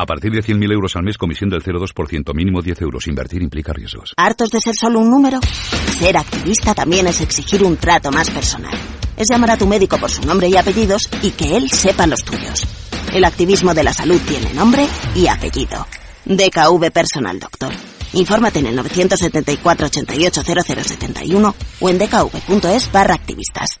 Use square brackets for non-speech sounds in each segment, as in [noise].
A partir de 100.000 euros al mes, comisión del 0,2%, mínimo 10 euros. Invertir implica riesgos. ¿Hartos de ser solo un número? Ser activista también es exigir un trato más personal. Es llamar a tu médico por su nombre y apellidos y que él sepa los tuyos. El activismo de la salud tiene nombre y apellido. DKV Personal Doctor. Infórmate en el 974 88 0071 o en dkv.es barra activistas.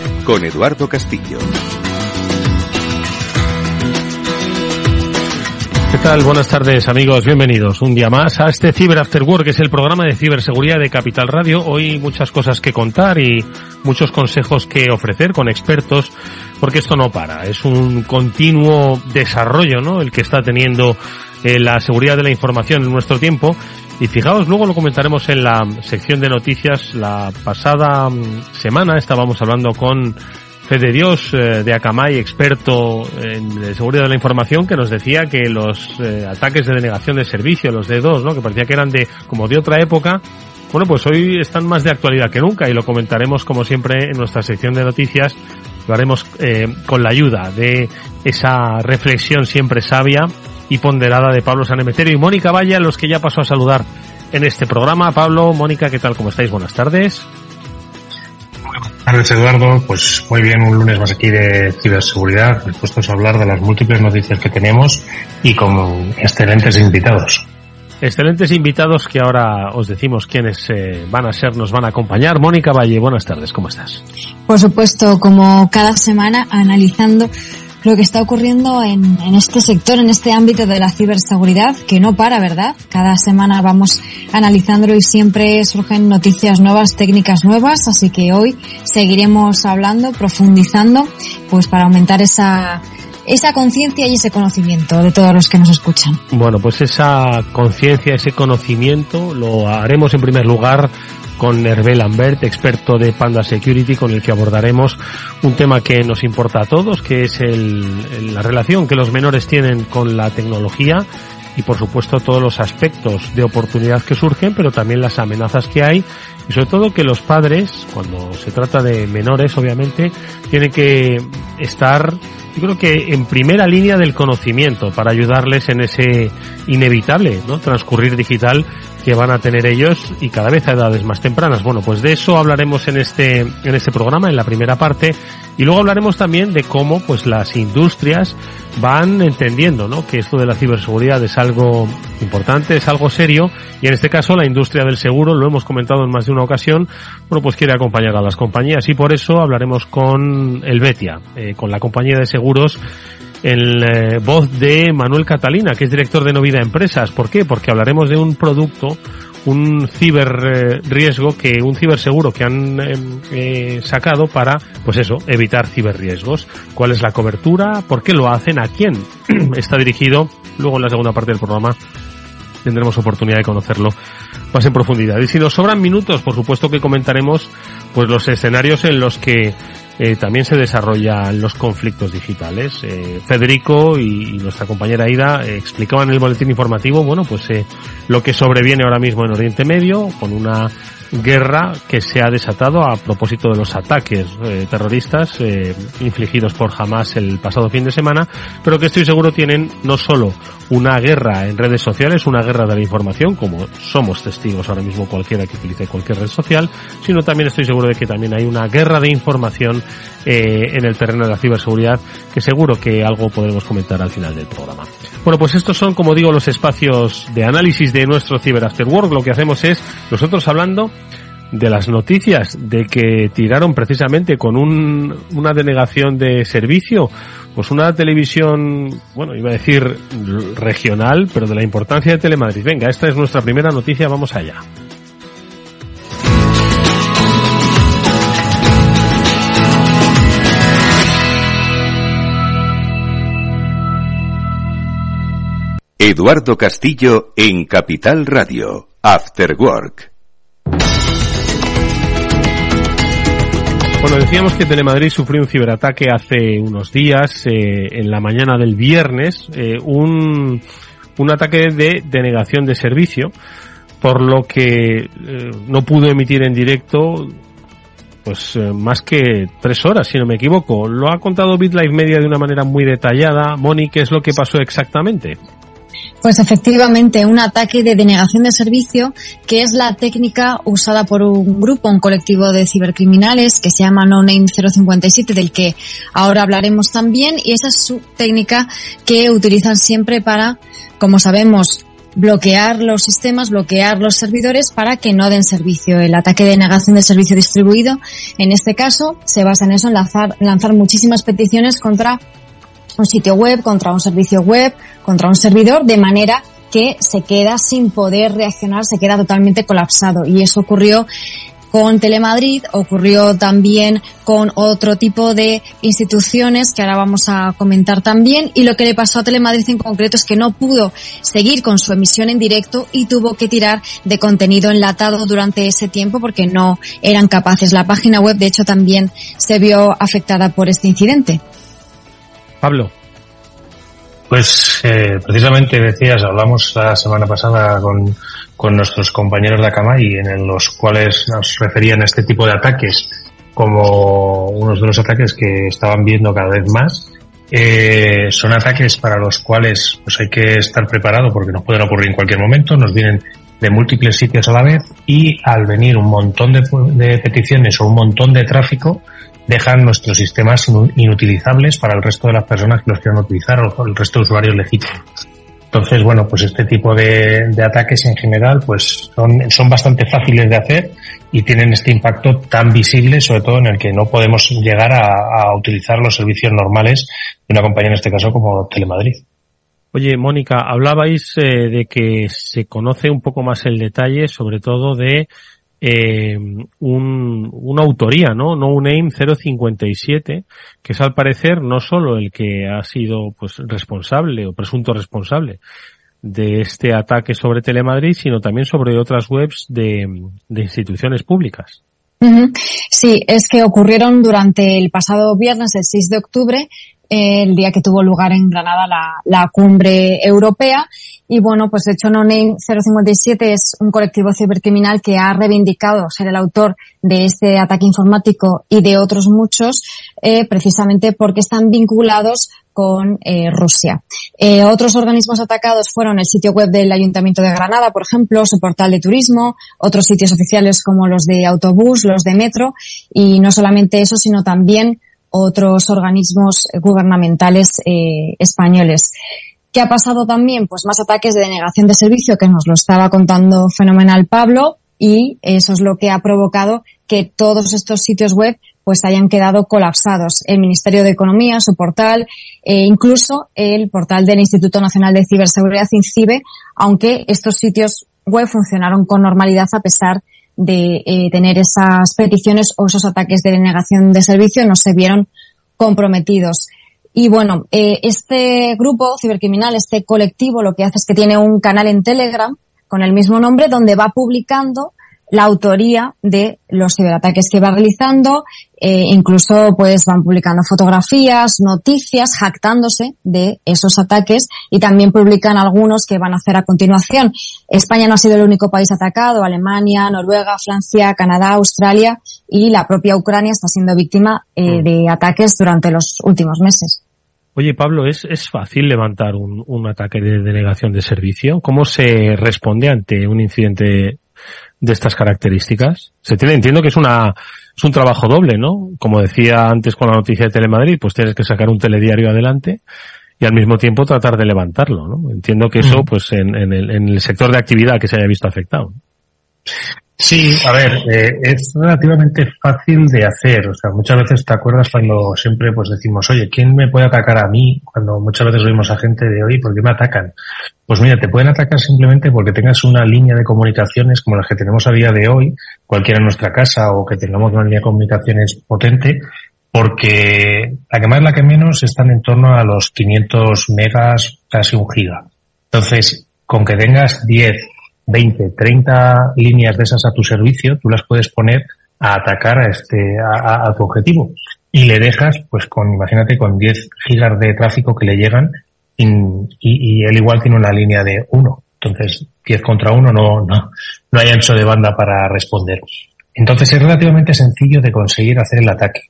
con Eduardo Castillo. ¿Qué tal? Buenas tardes amigos, bienvenidos un día más a este Cyber After Work, que es el programa de ciberseguridad de Capital Radio. Hoy muchas cosas que contar y muchos consejos que ofrecer con expertos, porque esto no para, es un continuo desarrollo, ¿no? El que está teniendo eh, la seguridad de la información en nuestro tiempo y fijaos, luego lo comentaremos en la sección de noticias. La pasada mm, semana estábamos hablando con Fede Dios eh, de Akamai, experto en seguridad de la información, que nos decía que los eh, ataques de denegación de servicio, los D2, ¿no? que parecía que eran de como de otra época, bueno, pues hoy están más de actualidad que nunca y lo comentaremos como siempre en nuestra sección de noticias. Lo haremos eh, con la ayuda de esa reflexión siempre sabia y ponderada de Pablo Sanemeterio y Mónica Valle, a los que ya pasó a saludar en este programa. Pablo, Mónica, ¿qué tal? ¿Cómo estáis? Buenas tardes. Buenas tardes, Eduardo. Pues muy bien, un lunes más aquí de ciberseguridad, dispuestos a hablar de las múltiples noticias que tenemos y con excelentes invitados. Excelentes invitados que ahora os decimos quiénes eh, van a ser, nos van a acompañar. Mónica Valle, buenas tardes, ¿cómo estás? Por supuesto, como cada semana, analizando lo que está ocurriendo en, en, este sector, en este ámbito de la ciberseguridad, que no para, ¿verdad? Cada semana vamos analizándolo y siempre surgen noticias nuevas, técnicas nuevas, así que hoy seguiremos hablando, profundizando, pues para aumentar esa esa conciencia y ese conocimiento de todos los que nos escuchan. Bueno, pues esa conciencia, ese conocimiento lo haremos en primer lugar con Hervé Lambert, experto de Panda Security, con el que abordaremos un tema que nos importa a todos, que es el, la relación que los menores tienen con la tecnología y por supuesto todos los aspectos de oportunidad que surgen, pero también las amenazas que hay y sobre todo que los padres, cuando se trata de menores, obviamente, tienen que estar, yo creo que en primera línea del conocimiento para ayudarles en ese inevitable, ¿no? transcurrir digital que van a tener ellos y cada vez a edades más tempranas. Bueno, pues de eso hablaremos en este en este programa en la primera parte y luego hablaremos también de cómo pues las industrias van entendiendo, ¿no? que esto de la ciberseguridad es algo importante, es algo serio y en este caso la industria del seguro, lo hemos comentado en más de una ocasión, bueno, pues quiere acompañar a las compañías y por eso hablaremos con Elvetia, eh, con la compañía de seguros el eh, voz de Manuel Catalina, que es director de Novida Empresas. ¿Por qué? Porque hablaremos de un producto, un ciber riesgo que, un ciberseguro que han eh, sacado para, pues eso, evitar ciberriesgos. ¿Cuál es la cobertura? ¿Por qué lo hacen? ¿A quién [clears throat] está dirigido? Luego en la segunda parte del programa tendremos oportunidad de conocerlo más en profundidad. Y si nos sobran minutos, por supuesto que comentaremos pues los escenarios en los que eh, también se desarrollan los conflictos digitales. Eh, Federico y, nuestra compañera Ida eh, explicaban en el boletín informativo, bueno, pues eh, lo que sobreviene ahora mismo en Oriente Medio con una guerra que se ha desatado a propósito de los ataques eh, terroristas eh, infligidos por Hamas el pasado fin de semana, pero que estoy seguro tienen no solo una guerra en redes sociales, una guerra de la información, como somos testigos ahora mismo cualquiera que utilice cualquier red social, sino también estoy seguro de que también hay una guerra de información eh, en el terreno de la ciberseguridad, que seguro que algo podremos comentar al final del programa. Bueno, pues estos son, como digo, los espacios de análisis de nuestro Cyber After Work. Lo que hacemos es nosotros hablando de las noticias de que tiraron precisamente con un, una denegación de servicio, pues una televisión, bueno, iba a decir regional, pero de la importancia de Telemadrid. Venga, esta es nuestra primera noticia, vamos allá. Eduardo Castillo en Capital Radio, After Work. Bueno, decíamos que Telemadrid sufrió un ciberataque hace unos días, eh, en la mañana del viernes, eh, un, un ataque de denegación de servicio, por lo que eh, no pudo emitir en directo pues más que tres horas, si no me equivoco. Lo ha contado BitLife Media de una manera muy detallada. Moni, ¿qué es lo que pasó exactamente? Pues efectivamente, un ataque de denegación de servicio, que es la técnica usada por un grupo, un colectivo de cibercriminales que se llama No Name 057, del que ahora hablaremos también, y esa es su técnica que utilizan siempre para, como sabemos, bloquear los sistemas, bloquear los servidores para que no den servicio. El ataque de denegación de servicio distribuido, en este caso, se basa en eso, en lanzar, lanzar muchísimas peticiones contra un sitio web, contra un servicio web, contra un servidor, de manera que se queda sin poder reaccionar, se queda totalmente colapsado. Y eso ocurrió con Telemadrid, ocurrió también con otro tipo de instituciones que ahora vamos a comentar también. Y lo que le pasó a Telemadrid en concreto es que no pudo seguir con su emisión en directo y tuvo que tirar de contenido enlatado durante ese tiempo porque no eran capaces. La página web, de hecho, también se vio afectada por este incidente. Pablo. Pues eh, precisamente decías, hablamos la semana pasada con, con nuestros compañeros de Akamai en los cuales nos referían a este tipo de ataques como unos de los ataques que estaban viendo cada vez más. Eh, son ataques para los cuales pues hay que estar preparado porque nos pueden ocurrir en cualquier momento, nos vienen de múltiples sitios a la vez y al venir un montón de, de peticiones o un montón de tráfico, dejan nuestros sistemas inutilizables para el resto de las personas que los quieran utilizar o el resto de usuarios legítimos. Entonces, bueno, pues este tipo de, ataques en general, pues son, son bastante fáciles de hacer y tienen este impacto tan visible, sobre todo en el que no podemos llegar a, utilizar los servicios normales de una compañía, en este caso como Telemadrid. Oye, Mónica, hablabais eh, de que se conoce un poco más el detalle, sobre todo de eh, un, una autoría, ¿no? No un AIM 057, que es al parecer no solo el que ha sido pues responsable o presunto responsable de este ataque sobre Telemadrid, sino también sobre otras webs de, de instituciones públicas. Sí, es que ocurrieron durante el pasado viernes, el 6 de octubre, el día que tuvo lugar en Granada la, la cumbre europea. Y bueno, pues de hecho No Name 057 es un colectivo cibercriminal que ha reivindicado ser el autor de este ataque informático y de otros muchos, eh, precisamente porque están vinculados con eh, Rusia. Eh, otros organismos atacados fueron el sitio web del Ayuntamiento de Granada, por ejemplo, su portal de turismo, otros sitios oficiales como los de autobús, los de metro, y no solamente eso, sino también otros organismos gubernamentales eh, españoles. ¿Qué ha pasado también? Pues más ataques de denegación de servicio, que nos lo estaba contando fenomenal Pablo, y eso es lo que ha provocado que todos estos sitios web pues hayan quedado colapsados. El Ministerio de Economía, su portal, e incluso el portal del Instituto Nacional de Ciberseguridad, INCIBE, aunque estos sitios web funcionaron con normalidad a pesar de eh, tener esas peticiones o esos ataques de denegación de servicio no se vieron comprometidos. Y bueno, eh, este grupo cibercriminal, este colectivo, lo que hace es que tiene un canal en Telegram con el mismo nombre donde va publicando la autoría de los ciberataques que va realizando, eh, incluso pues van publicando fotografías, noticias, jactándose de esos ataques y también publican algunos que van a hacer a continuación. España no ha sido el único país atacado, Alemania, Noruega, Francia, Canadá, Australia y la propia Ucrania está siendo víctima eh, mm. de ataques durante los últimos meses. Oye, Pablo, ¿es, es fácil levantar un, un ataque de denegación de servicio? ¿Cómo se responde ante un incidente de estas características? Se tiene, entiendo que es una, es un trabajo doble, ¿no? Como decía antes con la noticia de Telemadrid, pues tienes que sacar un telediario adelante y al mismo tiempo tratar de levantarlo, ¿no? Entiendo que eso, pues en, en, el, en el sector de actividad que se haya visto afectado. Sí, a ver, eh, es relativamente fácil de hacer. O sea, muchas veces te acuerdas cuando siempre pues decimos, oye, ¿quién me puede atacar a mí? Cuando muchas veces oímos a gente de, hoy, ¿por qué me atacan? Pues mira, te pueden atacar simplemente porque tengas una línea de comunicaciones como las que tenemos a día de hoy, cualquiera en nuestra casa o que tengamos una línea de comunicaciones potente, porque la que más, la que menos están en torno a los 500 megas, casi un giga. Entonces, con que tengas 10, 20, 30 líneas de esas a tu servicio, tú las puedes poner a atacar a este, a, tu objetivo. Y le dejas, pues con, imagínate, con 10 gigas de tráfico que le llegan y, y, él igual tiene una línea de 1. Entonces, 10 contra 1 no, no, no hay ancho de banda para responder. Entonces es relativamente sencillo de conseguir hacer el ataque.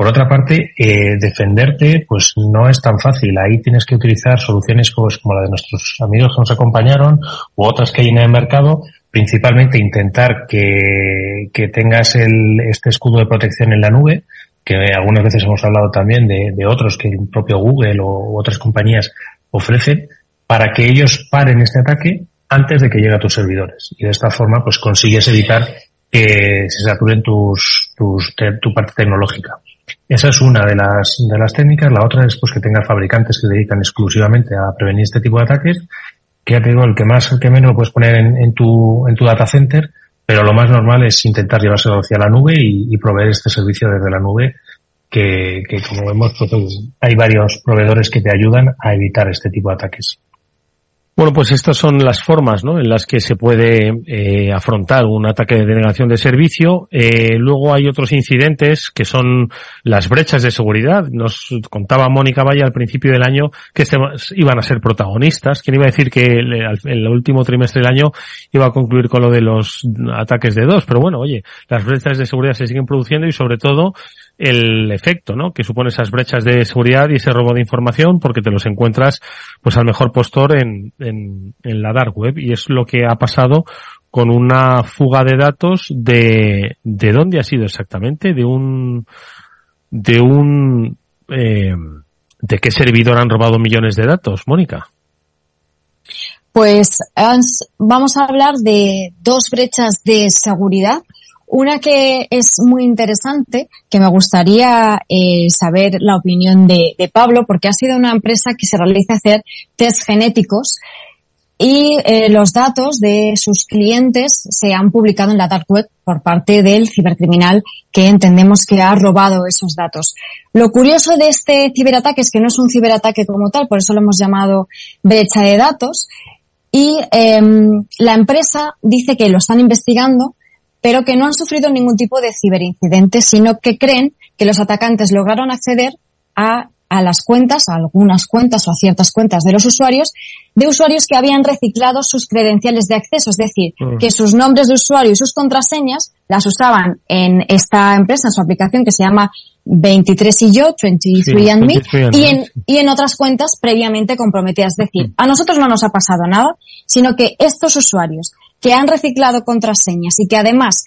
Por otra parte, eh, defenderte pues no es tan fácil. Ahí tienes que utilizar soluciones pues, como la de nuestros amigos que nos acompañaron u otras que hay en el mercado. Principalmente intentar que, que tengas el, este escudo de protección en la nube, que algunas veces hemos hablado también de, de otros que el propio Google o otras compañías ofrecen, para que ellos paren este ataque antes de que llegue a tus servidores. Y de esta forma pues consigues evitar que se saturen tus, tus, tu parte tecnológica. Esa es una de las, de las técnicas. La otra es pues que tengas fabricantes que dedican exclusivamente a prevenir este tipo de ataques. Que ya te digo, el que más, el que menos lo puedes poner en, en tu, en tu data center, pero lo más normal es intentar llevárselo hacia la nube y, y proveer este servicio desde la nube que, que como vemos, pues, hay varios proveedores que te ayudan a evitar este tipo de ataques. Bueno, pues estas son las formas ¿no? en las que se puede eh, afrontar un ataque de denegación de servicio. Eh, luego hay otros incidentes que son las brechas de seguridad. Nos contaba Mónica Valle al principio del año que este, iban a ser protagonistas. ¿Quién iba a decir que el, el, último trimestre del año iba a concluir con lo de los ataques de dos? Pero bueno, oye, las brechas de seguridad se siguen produciendo y sobre todo el efecto, ¿no? Que supone esas brechas de seguridad y ese robo de información porque te los encuentras pues al mejor postor en, en, en la dark web y es lo que ha pasado con una fuga de datos de, ¿de dónde ha sido exactamente? De un, de un, eh, ¿de qué servidor han robado millones de datos, Mónica? Pues vamos a hablar de dos brechas de seguridad una que es muy interesante, que me gustaría eh, saber la opinión de, Pablo, porque ha sido una empresa que se realiza hacer test genéticos y eh, los datos de sus clientes se han publicado en la dark web por parte del cibercriminal que entendemos que ha robado esos datos. Lo curioso de este ciberataque es que no es un ciberataque como tal, por eso lo hemos llamado brecha de datos. Y eh, la empresa dice que lo están investigando pero que no han sufrido ningún tipo de ciberincidente, sino que creen que los atacantes lograron acceder a, a las cuentas, a algunas cuentas o a ciertas cuentas de los usuarios, de usuarios que habían reciclado sus credenciales de acceso, es decir, mm. que sus nombres de usuario y sus contraseñas las usaban en esta empresa, en su aplicación que se llama 23 y yo, 23 and me, y en, y en otras cuentas previamente comprometidas. Es decir, mm. a nosotros no nos ha pasado nada, sino que estos usuarios que han reciclado contraseñas y que además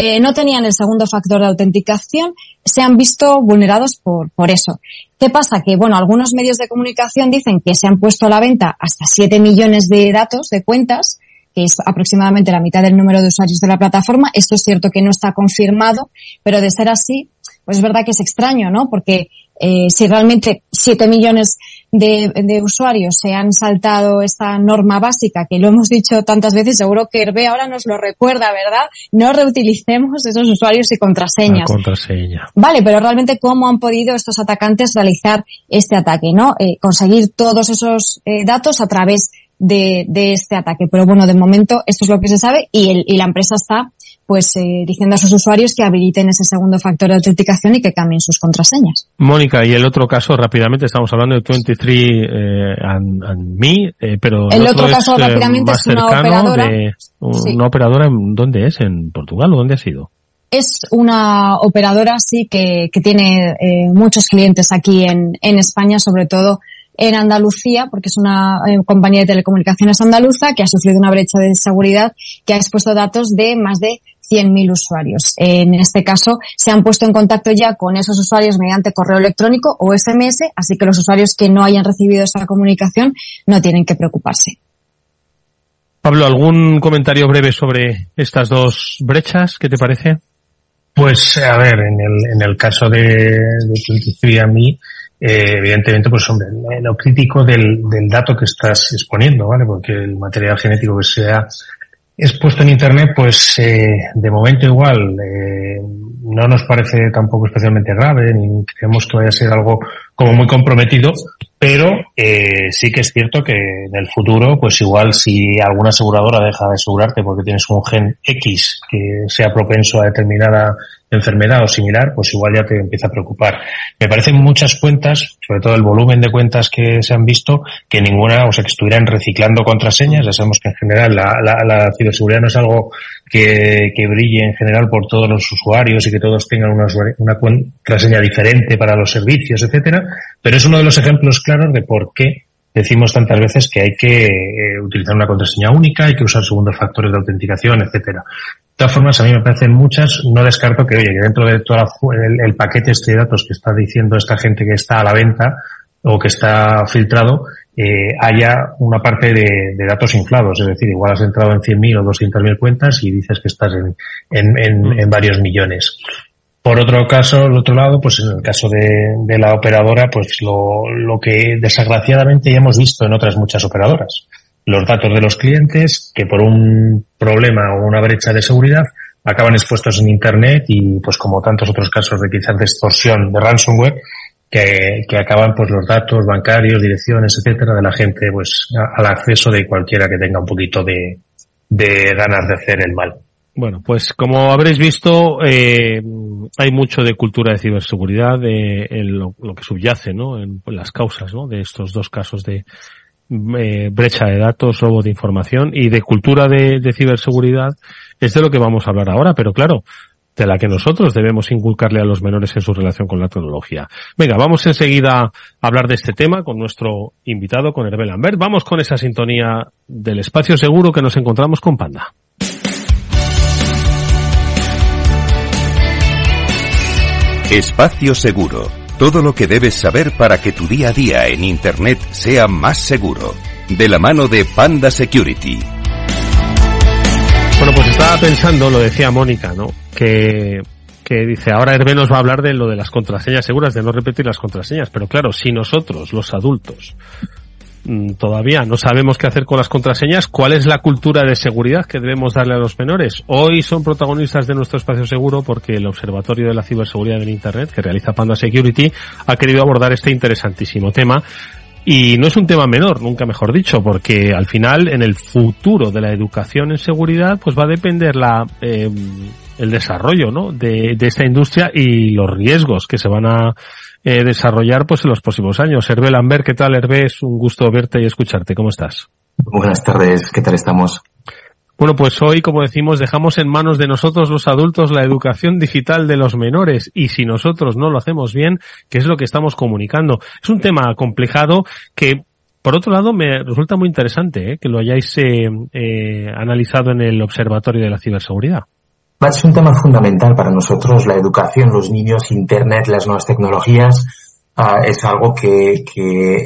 eh, no tenían el segundo factor de autenticación, se han visto vulnerados por, por eso. ¿Qué pasa? Que, bueno, algunos medios de comunicación dicen que se han puesto a la venta hasta 7 millones de datos, de cuentas, que es aproximadamente la mitad del número de usuarios de la plataforma. Esto es cierto que no está confirmado, pero de ser así, pues es verdad que es extraño, ¿no? Porque eh, si realmente 7 millones de, de, usuarios se han saltado esta norma básica, que lo hemos dicho tantas veces, seguro que Hervé ahora nos lo recuerda, ¿verdad? No reutilicemos esos usuarios y contraseñas. contraseña. Vale, pero realmente cómo han podido estos atacantes realizar este ataque, ¿no? Eh, conseguir todos esos eh, datos a través de, de, este ataque. Pero bueno, de momento esto es lo que se sabe y, el, y la empresa está pues eh, diciendo a sus usuarios que habiliten ese segundo factor de autenticación y que cambien sus contraseñas. Mónica, y el otro caso rápidamente, estamos hablando de 23 eh, and, and, Me, eh, pero el, el otro, otro, caso es, rápidamente es una operadora. De, un, sí. ¿Una operadora en dónde es? ¿En Portugal o dónde ha sido? es una operadora sí que, que tiene eh, muchos clientes aquí en, en España, sobre todo en Andalucía, porque es una eh, compañía de telecomunicaciones andaluza que ha sufrido una brecha de seguridad que ha expuesto datos de más de 100.000 usuarios. En este caso, se han puesto en contacto ya con esos usuarios mediante correo electrónico o SMS, así que los usuarios que no hayan recibido esa comunicación no tienen que preocuparse. Pablo, ¿algún comentario breve sobre estas dos brechas? ¿Qué te parece? Pues, a ver, en el, en el caso de, de a mí, eh, evidentemente, pues hombre, lo crítico del, del dato que estás exponiendo, ¿vale? Porque el material genético que sea expuesto en Internet, pues eh, de momento igual eh, no nos parece tampoco especialmente grave, ni creemos que vaya a ser algo como muy comprometido, pero eh, sí que es cierto que en el futuro, pues igual si alguna aseguradora deja de asegurarte porque tienes un gen X que sea propenso a determinada enfermedad o similar, pues igual ya te empieza a preocupar. Me parecen muchas cuentas, sobre todo el volumen de cuentas que se han visto, que ninguna, o sea, que estuvieran reciclando contraseñas. Ya sabemos que en general la, la, la ciberseguridad no es algo que, que, brille en general por todos los usuarios y que todos tengan una, una contraseña diferente para los servicios, etcétera, pero es uno de los ejemplos claros de por qué decimos tantas veces que hay que eh, utilizar una contraseña única, hay que usar segundos factores de autenticación, etcétera. De todas formas, a mí me parecen muchas. No descarto que, oye, que dentro de todo el, paquete este de datos que está diciendo esta gente que está a la venta o que está filtrado, eh, haya una parte de, datos inflados. Es decir, igual has entrado en 100.000 o 200.000 cuentas y dices que estás en, en, mm. en, varios millones. Por otro caso, el otro lado, pues en el caso de, la operadora, pues lo, que desgraciadamente ya hemos visto en otras muchas operadoras los datos de los clientes que por un problema o una brecha de seguridad acaban expuestos en Internet y pues como tantos otros casos de quizás de extorsión de ransomware que, acaban pues los datos bancarios, direcciones, etcétera, de la gente pues al acceso de cualquiera que tenga un poquito de ganas de hacer el mal. Bueno, pues como habréis visto, eh, hay mucho de cultura de ciberseguridad, de, en lo, que subyace, ¿no? En, en las causas, ¿no? De estos dos casos de, eh, brecha de datos, robo de información y de cultura de, ciberseguridad es de lo que vamos a hablar ahora, pero claro, de la que nosotros debemos inculcarle a los menores en su relación con la tecnología. Venga, vamos enseguida a hablar de este tema con nuestro invitado, con Herbel Lambert. Vamos con esa sintonía del espacio seguro que nos encontramos con Panda. Espacio Seguro todo lo que debes saber para que tu día a día en Internet sea más seguro. De la mano de Panda Security. Bueno, pues estaba pensando, lo decía Mónica, ¿no? Que, que dice, ahora Hervé nos va a hablar de lo de las contraseñas seguras, de no repetir las contraseñas. Pero claro, si nosotros, los adultos, todavía no sabemos qué hacer con las contraseñas, cuál es la cultura de seguridad que debemos darle a los menores. Hoy son protagonistas de nuestro espacio seguro porque el Observatorio de la Ciberseguridad en Internet que realiza Panda Security ha querido abordar este interesantísimo tema. Y no es un tema menor, nunca mejor dicho, porque al final en el futuro de la educación en seguridad pues va a depender la, eh, el desarrollo ¿no? de, de esta industria y los riesgos que se van a eh, desarrollar pues en los próximos años. Hervé Lambert, ¿qué tal Hervé? Es un gusto verte y escucharte. ¿Cómo estás? Buenas tardes, ¿qué tal estamos? Bueno, pues hoy, como decimos, dejamos en manos de nosotros los adultos la educación digital de los menores y si nosotros no lo hacemos bien, ¿qué es lo que estamos comunicando? Es un tema complejado que, por otro lado, me resulta muy interesante ¿eh? que lo hayáis eh, eh, analizado en el Observatorio de la Ciberseguridad. Es un tema fundamental para nosotros, la educación, los niños, Internet, las nuevas tecnologías, uh, es algo que,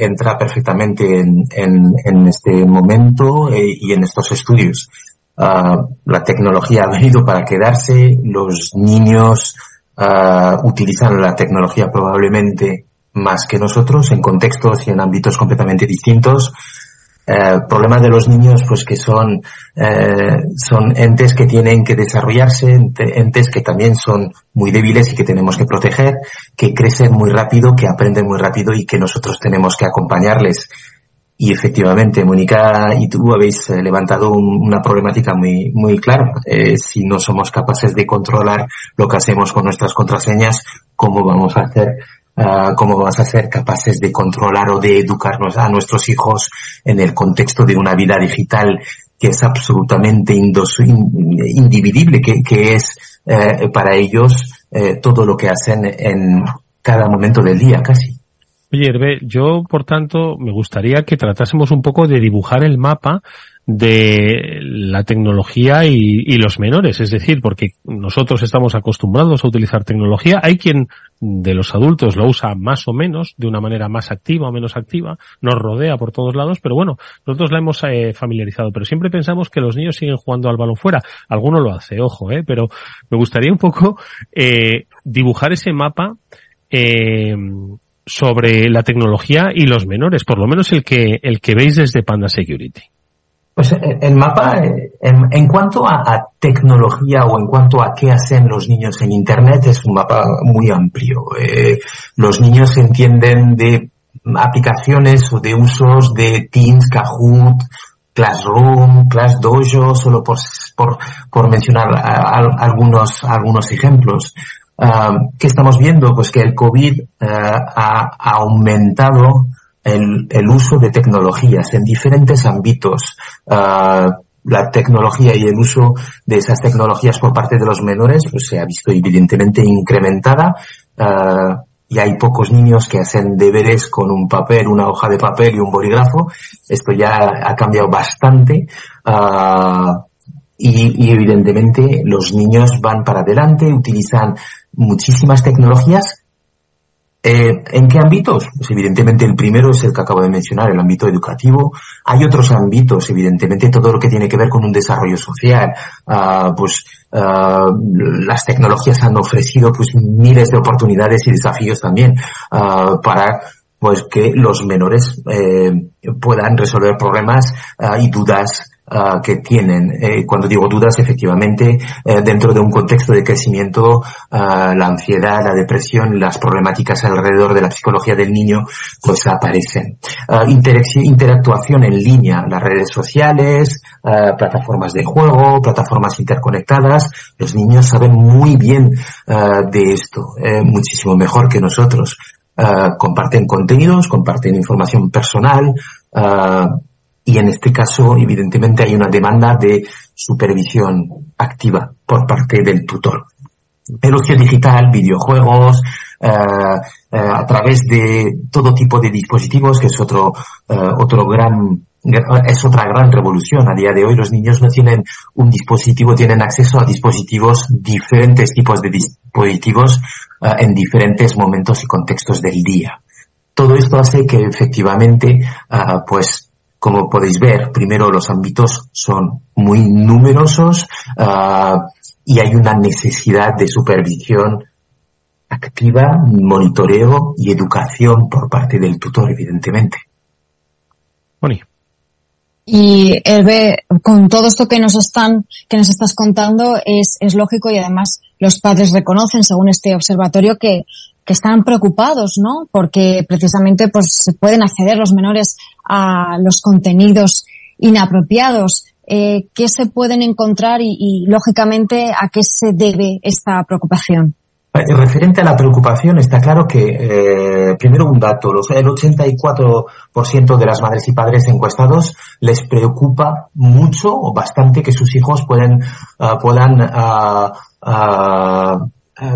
entra perfectamente en, este momento eh, y en estos estudios. Uh, la tecnología ha venido para quedarse, los niños uh, utilizan la tecnología probablemente más que nosotros en contextos y en ámbitos completamente distintos eh, problema de los niños, pues que son, eh, son entes que tienen que desarrollarse, entes que también son muy débiles y que tenemos que proteger, que crecen muy rápido, que aprenden muy rápido y que nosotros tenemos que acompañarles. Y efectivamente, Mónica y tú habéis eh, levantado un, una problemática muy, muy clara. Eh, si no somos capaces de controlar lo que hacemos con nuestras contraseñas, ¿cómo vamos a hacer Uh, cómo vamos a ser capaces de controlar o de educarnos a nuestros hijos en el contexto de una vida digital que es absolutamente indivisible, que, que es eh, para ellos eh, todo lo que hacen en cada momento del día casi. Oye, Hervé, yo, por tanto, me gustaría que tratásemos un poco de dibujar el mapa de la tecnología y, los menores, es decir, porque nosotros estamos acostumbrados a utilizar tecnología, hay quien de los adultos lo usa más o menos, de una manera más activa o menos activa, nos rodea por todos lados, pero bueno, nosotros la hemos eh, familiarizado, pero siempre pensamos que los niños siguen jugando al balón fuera, alguno lo hace, ojo, eh, pero me gustaría un poco eh, dibujar ese mapa eh, sobre la tecnología y los menores, por lo menos el que, el que veis desde Panda Security. Pues eh, el mapa, eh, en, cuanto a, tecnología o en cuanto a qué hacen los niños en Internet, es un mapa muy amplio. Eh, los niños entienden de aplicaciones o de usos de Teams, Kahoot, Classroom, Class Dojo, solo por, por, mencionar algunos, algunos ejemplos. Ah, ¿Qué estamos viendo? Pues que el COVID ha aumentado el, uso de tecnologías en diferentes ámbitos. Uh, la tecnología y el uso de esas tecnologías por parte de los menores pues, se ha visto evidentemente incrementada. Uh, y hay pocos niños que hacen deberes con un papel, una hoja de papel y un bolígrafo. Esto ya ha cambiado bastante. Uh, y, y, evidentemente los niños van para adelante, utilizan muchísimas tecnologías eh, ¿En qué ámbitos? Pues evidentemente el primero es el que acabo de mencionar, el ámbito educativo. Hay otros ámbitos, evidentemente todo lo que tiene que ver con un desarrollo social. Uh, pues uh, las tecnologías han ofrecido pues miles de oportunidades y desafíos también uh, para pues que los menores eh, puedan resolver problemas y dudas Ah, que tienen. Eh, cuando digo dudas, efectivamente, eh, dentro de un contexto de crecimiento, ah, la ansiedad, la depresión, las problemáticas alrededor de la psicología del niño, pues aparecen. Ah, interactuación en línea, las redes sociales, plataformas de juego, plataformas interconectadas. Los niños saben muy bien de esto, eh, muchísimo mejor que nosotros. comparten contenidos, comparten información personal, y en este caso, evidentemente, hay una demanda de supervisión activa por parte del tutor. El ocio digital, videojuegos, eh, eh, a través de todo tipo de dispositivos, que es otro, eh, otro gran, es otra gran revolución. A día de hoy los niños no tienen un dispositivo, tienen acceso a dispositivos, diferentes tipos de dispositivos en diferentes momentos y contextos del día. Todo esto hace que efectivamente, pues, como podéis ver, primero los ámbitos son muy numerosos uh, y hay una necesidad de supervisión activa, monitoreo y educación por parte del tutor, evidentemente. Boni. Y Herbe, con todo esto que nos están, que nos estás contando, es, es lógico y además los padres reconocen, según este observatorio, que que están preocupados, ¿no? Porque precisamente pues pueden acceder los menores a los contenidos inapropiados. Eh, ¿Qué se pueden encontrar y, lógicamente a qué se debe esta preocupación? Eh, referente a la preocupación, está claro que, eh, primero un dato, los, el 84% de las madres y padres encuestados les preocupa mucho o bastante que sus hijos pueden, uh, puedan uh, uh,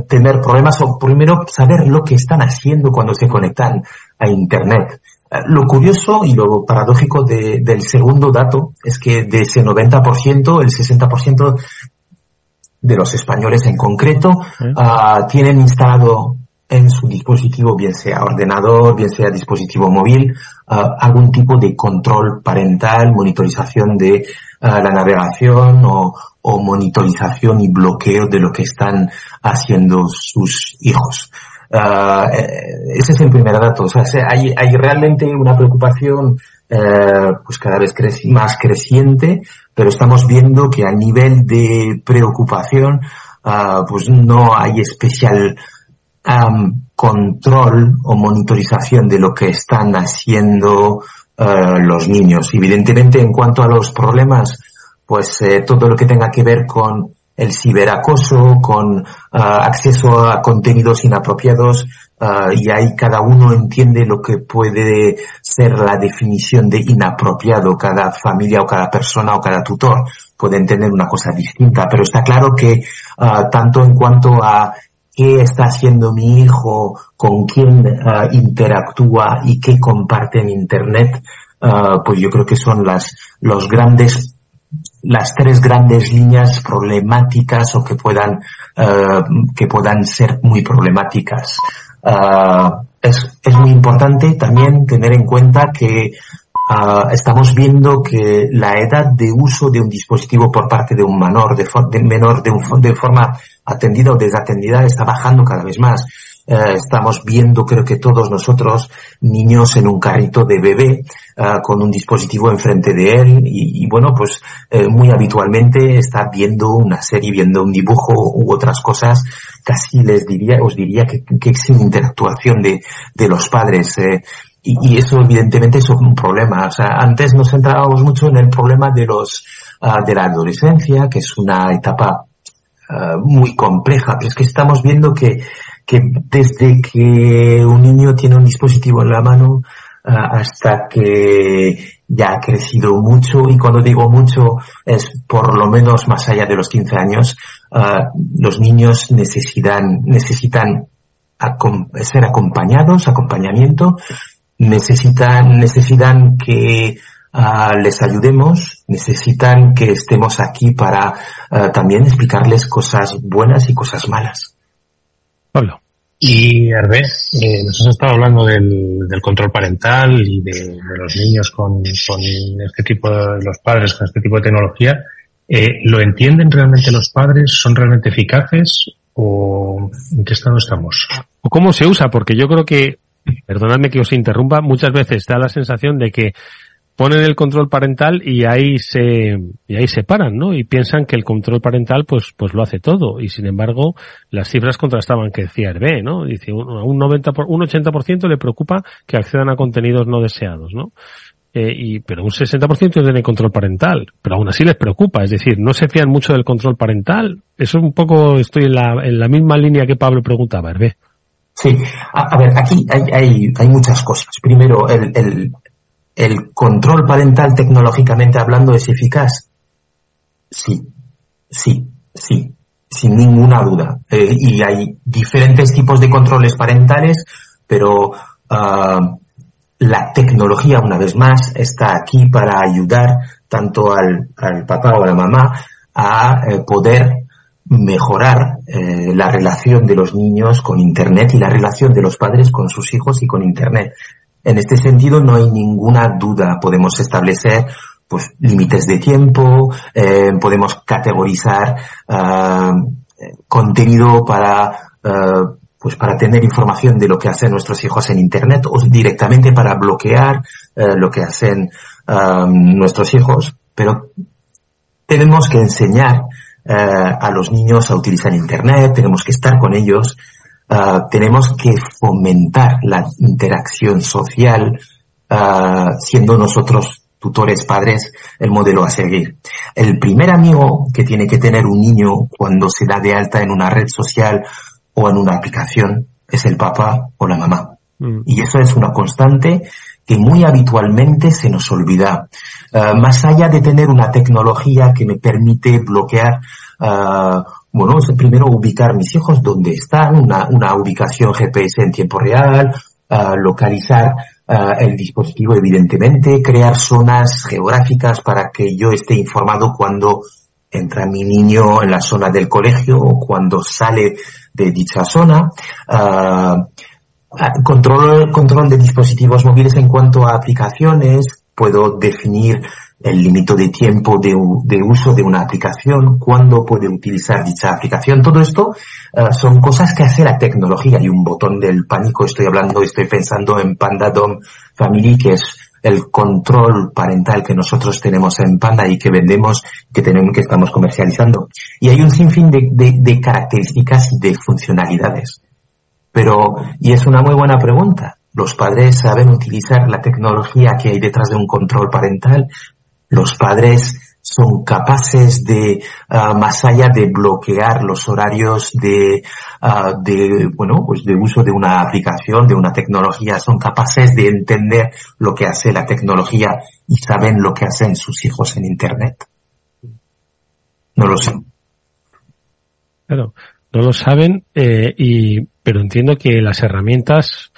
tener problemas o primero saber lo que están haciendo cuando se conectan a Internet. Eh, lo curioso y lo paradójico de, del segundo dato es que de ese 90%, el 60% de los españoles en concreto uh, tienen instalado en su dispositivo, bien sea ordenador, bien sea dispositivo móvil, uh, algún tipo de control parental, monitorización de uh, la navegación o, o monitorización y bloqueo de lo que están haciendo sus hijos. Uh, ese es el primer dato. O sea, hay, realmente una preocupación uh, pues cada vez más creciente, pero estamos viendo que a nivel de preocupación uh, pues no hay especial control o monitorización de lo que están haciendo los niños. Evidentemente, en cuanto a los problemas pues eh, todo lo que tenga que ver con el ciberacoso, con uh, acceso a contenidos inapropiados, uh, y ahí cada uno entiende lo que puede ser la definición de inapropiado. Cada familia o cada persona o cada tutor puede entender una cosa distinta, pero está claro que uh, tanto en cuanto a qué está haciendo mi hijo, con quién interactúa y qué comparte en Internet, pues yo creo que son las, los grandes las tres grandes líneas problemáticas o que puedan uh, que puedan ser muy problemáticas. es, es muy importante también tener en cuenta que Uh, estamos viendo que la edad de uso de un dispositivo por parte de un menor, de, de menor de, un, de forma atendida o desatendida, está bajando cada vez más. Uh, estamos viendo, creo que todos nosotros, niños en un carrito de bebé uh, con un dispositivo enfrente de él y, y bueno, pues eh, muy habitualmente está viendo una serie, viendo un dibujo u otras cosas, casi les diría, os diría que, que sin interactuación de, de los padres. Eh, y, y, eso evidentemente es un problema. O sea, antes nos centrábamos mucho en el problema de los uh, de la adolescencia, que es una etapa uh, muy compleja, pero es que estamos viendo que, que desde que un niño tiene un dispositivo en la mano uh, hasta que ya ha crecido mucho, y cuando digo mucho es por lo menos más allá de los 15 años, los niños necesitan, necesitan ser acompañados, acompañamiento, necesitan, necesitan que uh, les ayudemos, necesitan que estemos aquí para también explicarles cosas buenas y cosas malas. Pablo. Y Hervé, eh, nos has estado hablando del, del control parental y de, de los niños con, con, este tipo de los padres con este tipo de tecnología. Eh, ¿Lo entienden realmente los padres? ¿Son realmente eficaces? ¿O en qué estado estamos? ¿O cómo se usa? Porque yo creo que perdonadme que os interrumpa, muchas veces da la sensación de que ponen el control parental y ahí se y ahí se paran, ¿no? Y piensan que el control parental pues pues lo hace todo y sin embargo las cifras contrastaban que decía Hervé, ¿no? Dice un 90 por, un 80% le preocupa que accedan a contenidos no deseados, ¿no? Eh, y, pero un 60% tiene control parental, pero aún así les preocupa, es decir, no se fían mucho del control parental. Eso un poco estoy en la, en la misma línea que Pablo preguntaba, Hervé. Sí, a, a, ver, aquí hay, hay, hay muchas cosas. Primero, el, el, el control parental tecnológicamente hablando es eficaz. Sí, sí, sí, sin ninguna duda. Eh, y hay diferentes tipos de controles parentales, pero uh, la tecnología, una vez más, está aquí para ayudar tanto al, papá o a la mamá a eh, poder mejorar eh, la relación de los niños con Internet y la relación de los padres con sus hijos y con Internet. En este sentido no hay ninguna duda. Podemos establecer pues límites de tiempo, eh, podemos categorizar uh, contenido para uh, pues para tener información de lo que hacen nuestros hijos en internet o directamente para bloquear uh, lo que hacen nuestros hijos, pero tenemos que enseñar uh, a los niños a utilizar Internet, tenemos que estar con ellos, uh, tenemos que fomentar la interacción social, uh, siendo nosotros tutores, padres, el modelo a seguir. El primer amigo que tiene que tener un niño cuando se da de alta en una red social o en una aplicación es el papá o la mamá. Mm. Y eso es una constante que muy habitualmente se nos olvida. Uh, más allá de tener una tecnología que me permite bloquear, uh, bueno, primero ubicar mis hijos donde están, una, una ubicación GPS en tiempo real, uh, localizar el dispositivo evidentemente, crear zonas geográficas para que yo esté informado cuando entra mi niño en la zona del colegio o cuando sale de dicha zona. Control, control de dispositivos móviles en cuanto a aplicaciones, puedo definir el límite de tiempo de, uso de una aplicación, cuándo puede utilizar dicha aplicación. Todo esto uh, son cosas que hace la tecnología y un botón del pánico. Estoy hablando, estoy pensando en Panda Dom Family, que es el control parental que nosotros tenemos en Panda y que vendemos, que tenemos, que estamos comercializando. Y hay un sinfín de, de características y de funcionalidades. Pero, y es una muy buena pregunta. ¿Los padres saben utilizar la tecnología que hay detrás de un control parental? ¿Los padres son capaces de, ah, más allá de bloquear los horarios de, ah, de, bueno, pues de uso de una aplicación, de una tecnología, son capaces de entender lo que hace la tecnología y saben lo que hacen sus hijos en Internet. No lo sé. Claro, no lo saben, eh, y, pero entiendo que las herramientas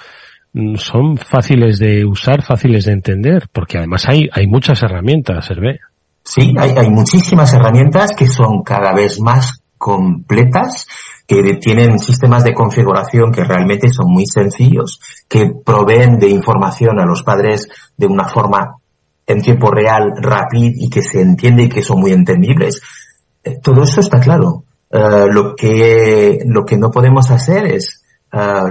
son fáciles de usar, fáciles de entender, porque además hay, hay muchas herramientas, Hervé. Sí, hay, hay muchísimas herramientas que son cada vez más completas, que tienen sistemas de configuración que realmente son muy sencillos, que proveen de información a los padres de una forma en tiempo real, rápido y que se entiende y que son muy entendibles. Eh, todo eso está claro. Eh, lo que lo que no podemos hacer es uh,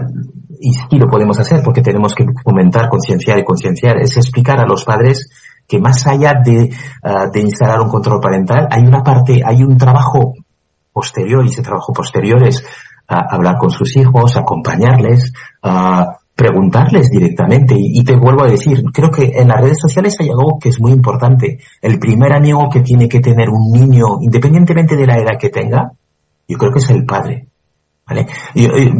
y sí lo podemos hacer porque tenemos que fomentar, concienciar y concienciar es explicar a los padres que más allá de, uh, de instalar un control parental hay una parte hay un trabajo posterior y ese trabajo posterior es hablar con sus hijos acompañarles preguntarles directamente y, y, te vuelvo a decir creo que en las redes sociales hay algo que es muy importante el primer amigo que tiene que tener un niño independientemente de la edad que tenga yo creo que es el padre. Eh,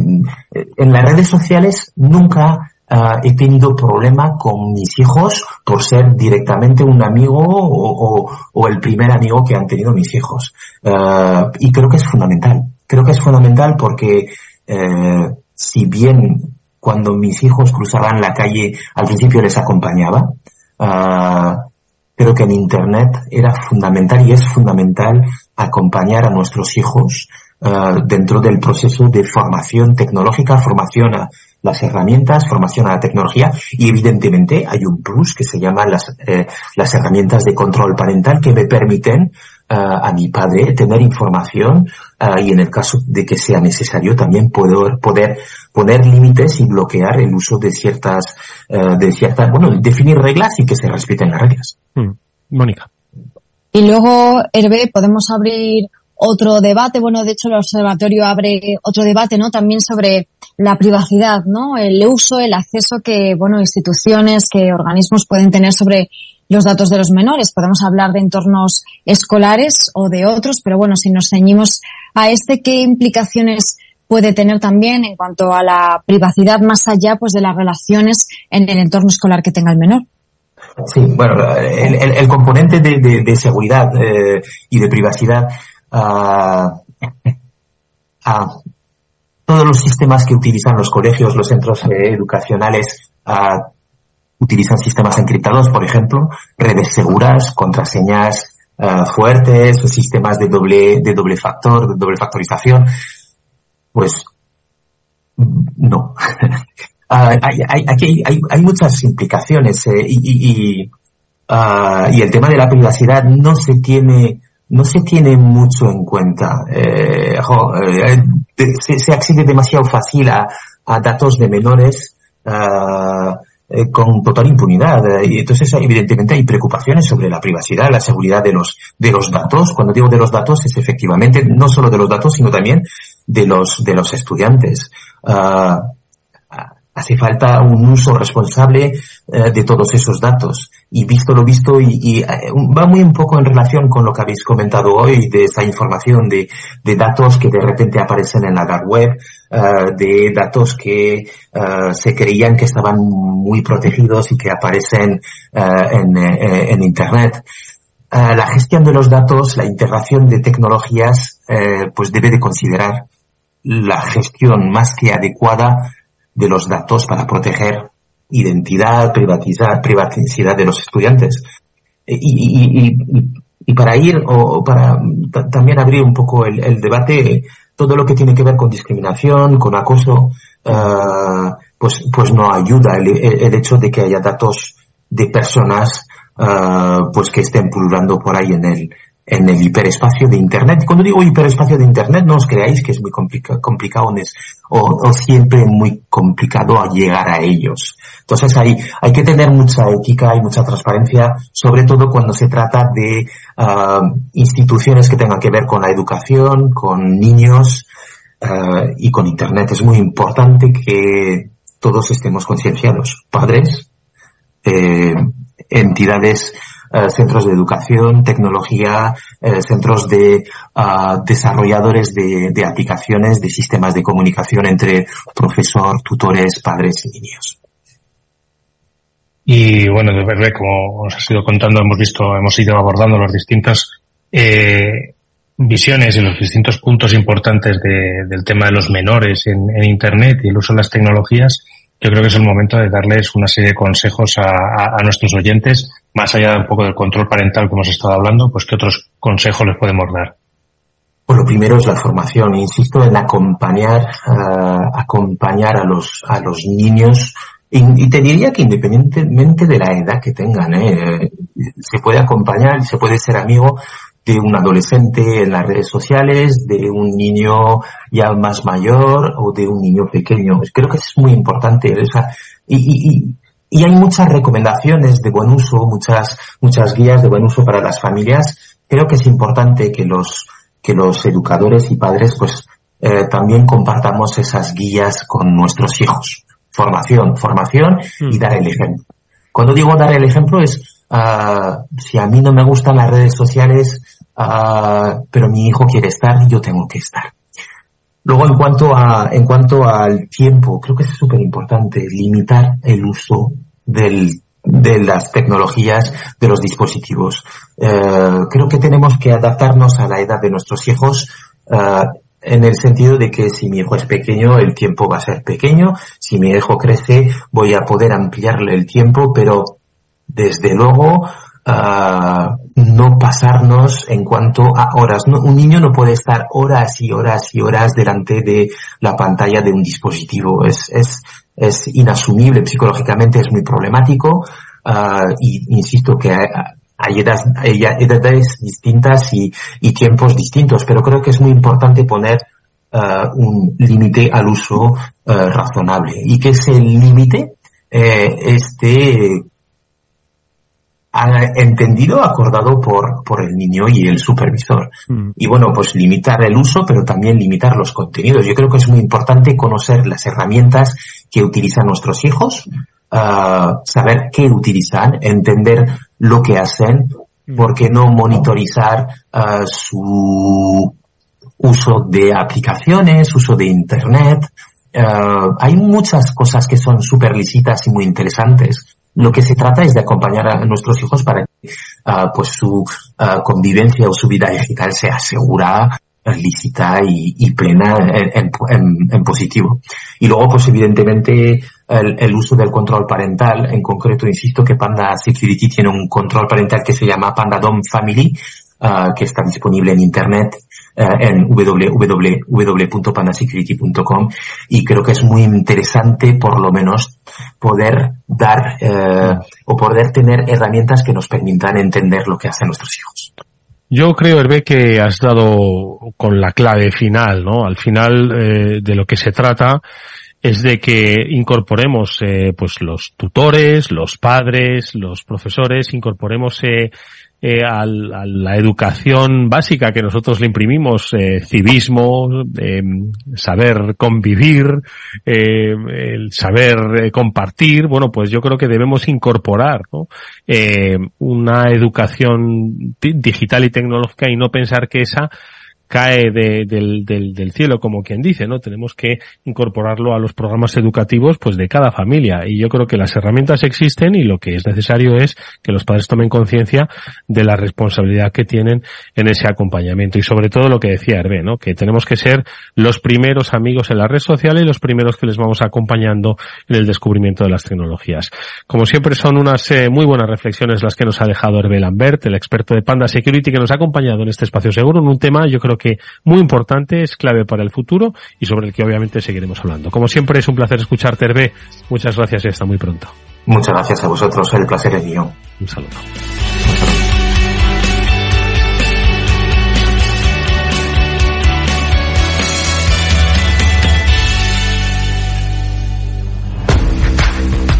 en las redes sociales nunca uh, he tenido problema con mis hijos por ser directamente un amigo o, el primer amigo que han tenido mis hijos. Uh, y creo que es fundamental. Creo que es fundamental porque uh, si bien cuando mis hijos cruzaban la calle al principio les acompañaba, creo que en Internet era fundamental y es fundamental acompañar a nuestros hijos uh, dentro del proceso de formación tecnológica, formación a las herramientas, formación a la tecnología y evidentemente hay un plus que se llama las, eh, las herramientas de control parental que me permiten uh, a mi padre tener información uh, y en el caso de que sea necesario también poder, poder poner límites y bloquear el uso de ciertas, de ciertas, bueno, definir reglas y que se respeten las reglas. Mm. Mónica. Y luego, Hervé, podemos abrir otro debate. Bueno, de hecho, el observatorio abre otro debate, ¿no? También sobre la privacidad, ¿no? El uso, el acceso que, bueno, instituciones, que organismos pueden tener sobre los datos de los menores. Podemos hablar de entornos escolares o de otros, pero bueno, si nos ceñimos a este, ¿qué implicaciones puede tener también en cuanto a la privacidad más allá, pues, de las relaciones en el entorno escolar que tenga el menor? Sí, bueno, el, el, el componente de, seguridad eh, y de privacidad, uh, uh, todos los sistemas que utilizan los colegios, los centros eh, educacionales, uh, utilizan sistemas encriptados, por ejemplo, redes seguras, contraseñas fuertes, sistemas de doble, de doble factor, de doble factorización. Pues no. Uh, [laughs] hay, hay, aquí hay, hay, muchas implicaciones eh, y, y, y, uh, y, el tema de la privacidad no se tiene no se tiene mucho en cuenta. Eh, eh, se, accede demasiado fácil a, a datos de menores uh, con total impunidad y entonces evidentemente hay preocupaciones sobre la privacidad, la seguridad de los de los datos. Cuando digo de los datos es efectivamente no solo de los datos sino también de los de los estudiantes. Uh, hace falta un uso responsable eh, de todos esos datos. Y visto lo visto, y, eh, va muy un poco en relación con lo que habéis comentado hoy, de esa información de, datos que de repente aparecen en la dark web, uh, de datos que se creían que estaban muy protegidos y que aparecen en, en, Internet. la gestión de los datos, la integración de tecnologías, pues debe de considerar la gestión más que adecuada de los datos para proteger identidad, privatizar, privacidad de los estudiantes. Y, y, y, y para ir o para también abrir un poco el, el, debate, todo lo que tiene que ver con discriminación, con acoso, uh, pues, pues no ayuda el, el, hecho de que haya datos de personas uh, pues que estén pululando por ahí en el, en el hiperespacio de Internet. Cuando digo hiperespacio de Internet, no os creáis que es muy complica, complicado o, o, siempre muy complicado a llegar a ellos. Entonces hay, hay que tener mucha ética y mucha transparencia, sobre todo cuando se trata de uh, instituciones que tengan que ver con la educación, con niños uh, y con Internet. Es muy importante que todos estemos concienciados, padres, eh, entidades eh, centros de educación, tecnología, eh, centros de ah, desarrolladores de, aplicaciones, de sistemas de comunicación entre profesor, tutores, padres y niños. Y bueno, de verdad, como os ha ido contando, hemos visto, hemos ido abordando las distintas eh, visiones y los distintos puntos importantes de, del tema de los menores en, en, Internet y el uso de las tecnologías. Yo creo que es el momento de darles una serie de consejos a, a, nuestros oyentes, más allá de un poco del control parental que hemos estado hablando, pues qué otros consejos les podemos dar. Pues lo primero es la formación. Insisto en acompañar, uh, acompañar a los, a los niños y, te diría que independientemente de la edad que tengan, ¿eh? se puede acompañar, se puede ser amigo de un adolescente en las redes sociales, de un niño ya más mayor o de un niño pequeño. Creo que es muy importante. O sea, y, y, y, hay muchas recomendaciones de buen uso, muchas, muchas guías de buen uso para las familias. Creo que es importante que los, que los educadores y padres pues eh, también compartamos esas guías con nuestros hijos formación, formación y Mm. dar el ejemplo. Cuando digo dar el ejemplo es, ah, si a mí no me gustan las redes sociales, ah, pero mi hijo quiere estar, yo tengo que estar. Luego, en cuanto a, en cuanto al tiempo, creo que es súper importante limitar el uso del, de las tecnologías, de los dispositivos. Eh, creo que tenemos que adaptarnos a la edad de nuestros hijos, eh, en el sentido de que si mi hijo es pequeño, el tiempo va a ser pequeño, si mi hijo crece, voy a poder ampliarle el tiempo, pero desde luego uh, no pasarnos en cuanto a horas. Un niño no puede estar horas y horas y horas delante de la pantalla de un dispositivo. Es, es, es inasumible psicológicamente, es muy problemático. Uh, y insisto que hay edades, distintas y, y, tiempos distintos, pero creo que es muy importante poner uh, un límite al uso uh, razonable y que ese límite eh, esté entendido, acordado por, por el niño y el supervisor. Mm. Y bueno, pues limitar el uso, pero también limitar los contenidos. Yo creo que es muy importante conocer las herramientas que utilizan nuestros hijos, uh, saber qué utilizan, entender lo que hacen, por qué no monitorizar uh, su uso de aplicaciones, uso de Internet. Uh, hay muchas cosas que son súper lícitas y muy interesantes. Lo que se trata es de acompañar a nuestros hijos para que uh, pues su convivencia o su vida digital sea segura, lícita y, y plena en, en, en, positivo. Y luego, pues evidentemente, el, el, uso del control parental, en concreto, insisto que Panda Security tiene un control parental que se llama Panda Dom Family, uh, que está disponible en internet uh, en www.pandasecurity.com y creo que es muy interesante, por lo menos, poder dar uh, o poder tener herramientas que nos permitan entender lo que hacen nuestros hijos. Yo creo, Hervé, que has dado con la clave final, ¿no? Al final eh, de lo que se trata es de que incorporemos eh, pues los tutores, los padres, los profesores, incorporemos eh, eh, a la educación básica que nosotros le imprimimos, eh, civismo, eh, saber convivir, eh, el saber eh, compartir, bueno, pues yo creo que debemos incorporar ¿no? Eh, una educación digital y tecnológica y no pensar que esa cae de, del, del, del, cielo, como quien dice, ¿no? Tenemos que incorporarlo a los programas educativos, pues, de cada familia. Y yo creo que las herramientas existen y lo que es necesario es que los padres tomen conciencia de la responsabilidad que tienen en ese acompañamiento. Y sobre todo lo que decía Hervé, ¿no? Que tenemos que ser los primeros amigos en la red social y los primeros que les vamos acompañando en el descubrimiento de las tecnologías. Como siempre son unas eh, muy buenas reflexiones las que nos ha dejado Hervé Lambert, el experto de Panda Security que nos ha acompañado en este espacio seguro en un tema, yo creo que muy importante, es clave para el futuro y sobre el que obviamente seguiremos hablando. Como siempre es un placer escucharte, Hervé. Muchas gracias y hasta muy pronto. Muchas gracias a vosotros, el placer es mío. Un saludo.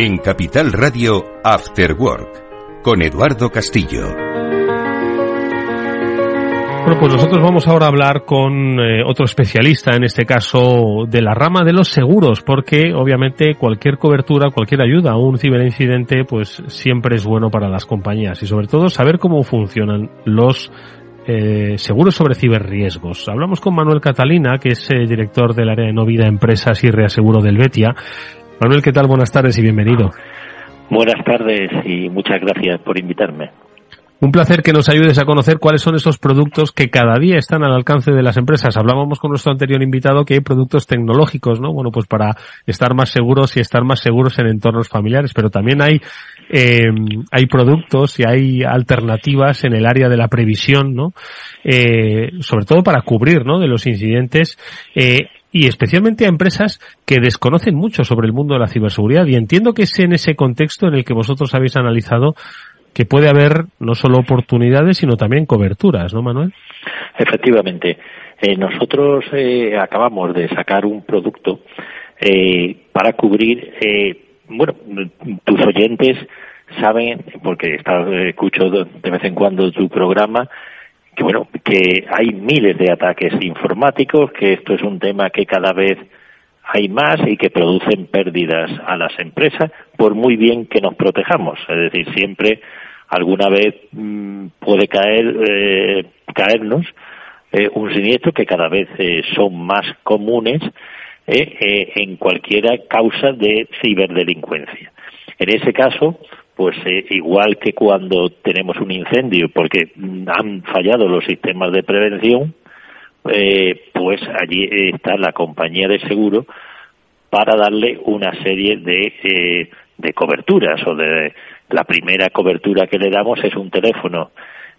En Capital Radio After Work con Eduardo Castillo. Bueno, pues nosotros vamos ahora a hablar con eh, otro especialista, en este caso de la rama de los seguros, porque obviamente cualquier cobertura, cualquier ayuda a un ciberincidente, pues siempre es bueno para las compañías y sobre todo saber cómo funcionan los eh, seguros sobre ciberriesgos. Hablamos con Manuel Catalina, que es eh, director del área de no vida empresas y reaseguro del Betia. Manuel, ¿qué tal? Buenas tardes y bienvenido. Buenas tardes y muchas gracias por invitarme. Un placer que nos ayudes a conocer cuáles son esos productos que cada día están al alcance de las empresas. Hablábamos con nuestro anterior invitado que hay productos tecnológicos, ¿no? Bueno, pues para estar más seguros y estar más seguros en entornos familiares, pero también hay eh, hay productos y hay alternativas en el área de la previsión, ¿no? Eh, sobre todo para cubrir, ¿no? De los incidentes. Eh, y especialmente a empresas que desconocen mucho sobre el mundo de la ciberseguridad. Y entiendo que es en ese contexto en el que vosotros habéis analizado que puede haber no solo oportunidades, sino también coberturas, ¿no, Manuel? Efectivamente. Eh, nosotros eh, acabamos de sacar un producto eh, para cubrir, eh, bueno, tus oyentes saben, porque está, escucho de vez en cuando tu programa, que bueno, que hay miles de ataques informáticos, que esto es un tema que cada vez hay más y que producen pérdidas a las empresas, por muy bien que nos protejamos. Es decir, siempre alguna vez mm, puede caer, eh, caernos eh, un siniestro que cada vez eh, son más comunes eh, en cualquier causa de ciberdelincuencia. En ese caso, pues igual que cuando tenemos un incendio porque han fallado los sistemas de prevención, pues allí está la compañía de seguro para darle una serie de, de coberturas o de la primera cobertura que le damos es un teléfono